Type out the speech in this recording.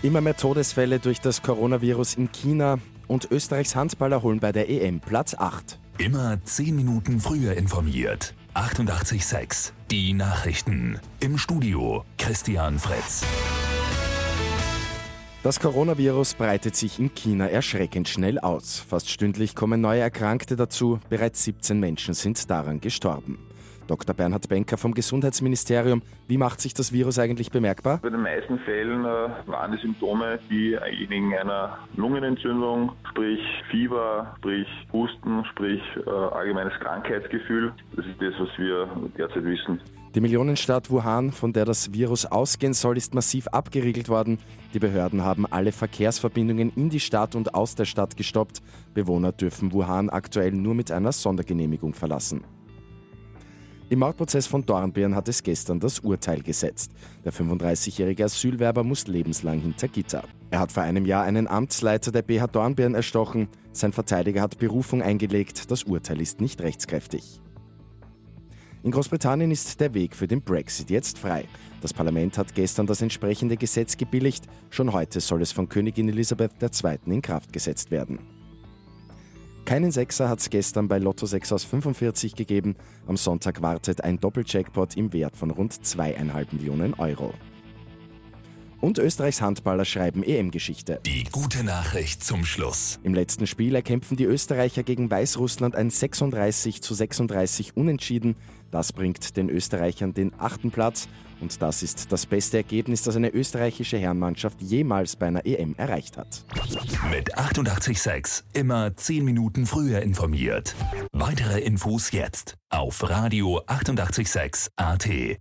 Immer mehr Todesfälle durch das Coronavirus in China und Österreichs Handballer holen bei der EM Platz 8. Immer 10 Minuten früher informiert. 88.6 Die Nachrichten. Im Studio Christian Fretz. Das Coronavirus breitet sich in China erschreckend schnell aus. Fast stündlich kommen neue Erkrankte dazu. Bereits 17 Menschen sind daran gestorben. Dr. Bernhard Benker vom Gesundheitsministerium. Wie macht sich das Virus eigentlich bemerkbar? Bei den meisten Fällen äh, waren die Symptome diejenigen einer Lungenentzündung, sprich Fieber, sprich Husten, sprich äh, allgemeines Krankheitsgefühl. Das ist das, was wir derzeit wissen. Die Millionenstadt Wuhan, von der das Virus ausgehen soll, ist massiv abgeriegelt worden. Die Behörden haben alle Verkehrsverbindungen in die Stadt und aus der Stadt gestoppt. Bewohner dürfen Wuhan aktuell nur mit einer Sondergenehmigung verlassen. Im Mordprozess von Dornbirn hat es gestern das Urteil gesetzt. Der 35-jährige Asylwerber muss lebenslang hinter Gitter. Er hat vor einem Jahr einen Amtsleiter der BH Dornbirn erstochen. Sein Verteidiger hat Berufung eingelegt. Das Urteil ist nicht rechtskräftig. In Großbritannien ist der Weg für den Brexit jetzt frei. Das Parlament hat gestern das entsprechende Gesetz gebilligt. Schon heute soll es von Königin Elisabeth II. in Kraft gesetzt werden. Keinen Sechser hat es gestern bei Lotto 6 aus 45 gegeben. Am Sonntag wartet ein Doppeljackpot im Wert von rund zweieinhalb Millionen Euro. Und Österreichs Handballer schreiben EM-Geschichte. Die gute Nachricht zum Schluss. Im letzten Spiel erkämpfen die Österreicher gegen Weißrussland ein 36 zu 36 Unentschieden. Das bringt den Österreichern den achten Platz und das ist das beste Ergebnis, das eine österreichische Herrenmannschaft jemals bei einer EM erreicht hat. Mit 886 immer 10 Minuten früher informiert. Weitere Infos jetzt auf Radio 886 AT.